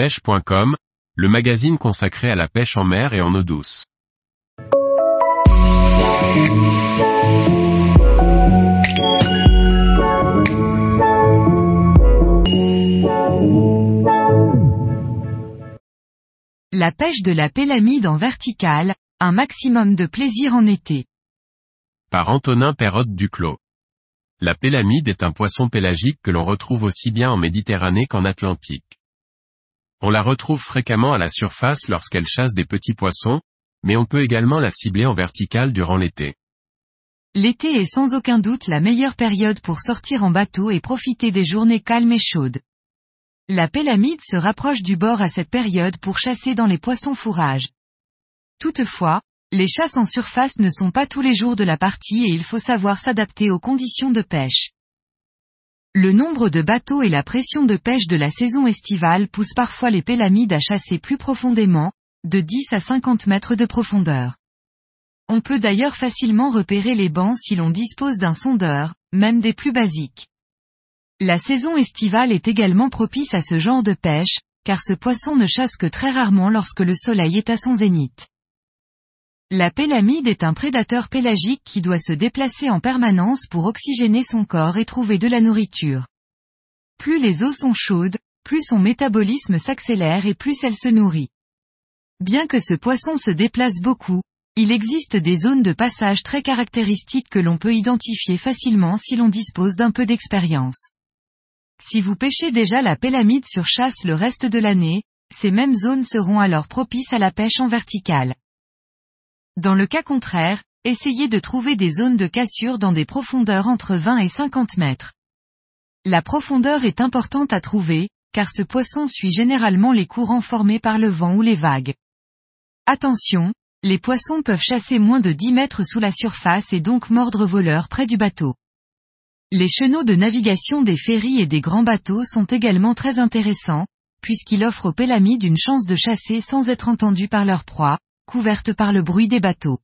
pêche.com, le magazine consacré à la pêche en mer et en eau douce. La pêche de la pélamide en verticale, un maximum de plaisir en été. Par Antonin Perrotte Duclos. La pélamide est un poisson pélagique que l'on retrouve aussi bien en Méditerranée qu'en Atlantique. On la retrouve fréquemment à la surface lorsqu'elle chasse des petits poissons, mais on peut également la cibler en verticale durant l'été. L'été est sans aucun doute la meilleure période pour sortir en bateau et profiter des journées calmes et chaudes. La pélamide se rapproche du bord à cette période pour chasser dans les poissons fourrages. Toutefois, les chasses en surface ne sont pas tous les jours de la partie et il faut savoir s'adapter aux conditions de pêche. Le nombre de bateaux et la pression de pêche de la saison estivale poussent parfois les pélamides à chasser plus profondément, de 10 à 50 mètres de profondeur. On peut d'ailleurs facilement repérer les bancs si l'on dispose d'un sondeur, même des plus basiques. La saison estivale est également propice à ce genre de pêche, car ce poisson ne chasse que très rarement lorsque le soleil est à son zénith. La pélamide est un prédateur pélagique qui doit se déplacer en permanence pour oxygéner son corps et trouver de la nourriture. Plus les eaux sont chaudes, plus son métabolisme s'accélère et plus elle se nourrit. Bien que ce poisson se déplace beaucoup, il existe des zones de passage très caractéristiques que l'on peut identifier facilement si l'on dispose d'un peu d'expérience. Si vous pêchez déjà la pélamide sur chasse le reste de l'année, ces mêmes zones seront alors propices à la pêche en verticale. Dans le cas contraire, essayez de trouver des zones de cassure dans des profondeurs entre 20 et 50 mètres. La profondeur est importante à trouver, car ce poisson suit généralement les courants formés par le vent ou les vagues. Attention, les poissons peuvent chasser moins de 10 mètres sous la surface et donc mordre voleurs près du bateau. Les chenaux de navigation des ferries et des grands bateaux sont également très intéressants, puisqu'ils offrent aux pélamides une chance de chasser sans être entendus par leur proie, couverte par le bruit des bateaux.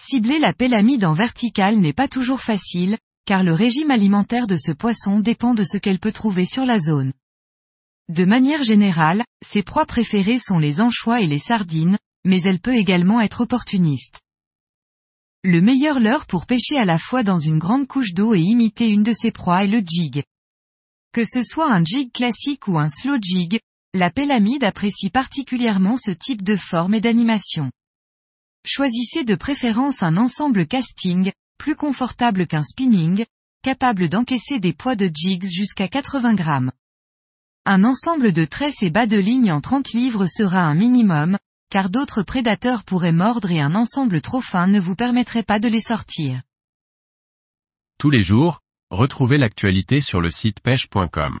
Cibler la pélamide en verticale n'est pas toujours facile, car le régime alimentaire de ce poisson dépend de ce qu'elle peut trouver sur la zone. De manière générale, ses proies préférées sont les anchois et les sardines, mais elle peut également être opportuniste. Le meilleur leurre pour pêcher à la fois dans une grande couche d'eau et imiter une de ses proies est le jig. Que ce soit un jig classique ou un slow jig, la pélamide apprécie particulièrement ce type de forme et d'animation. Choisissez de préférence un ensemble casting, plus confortable qu'un spinning, capable d'encaisser des poids de jigs jusqu'à 80 grammes. Un ensemble de tresses et bas de ligne en 30 livres sera un minimum, car d'autres prédateurs pourraient mordre et un ensemble trop fin ne vous permettrait pas de les sortir. Tous les jours, retrouvez l'actualité sur le site pêche.com.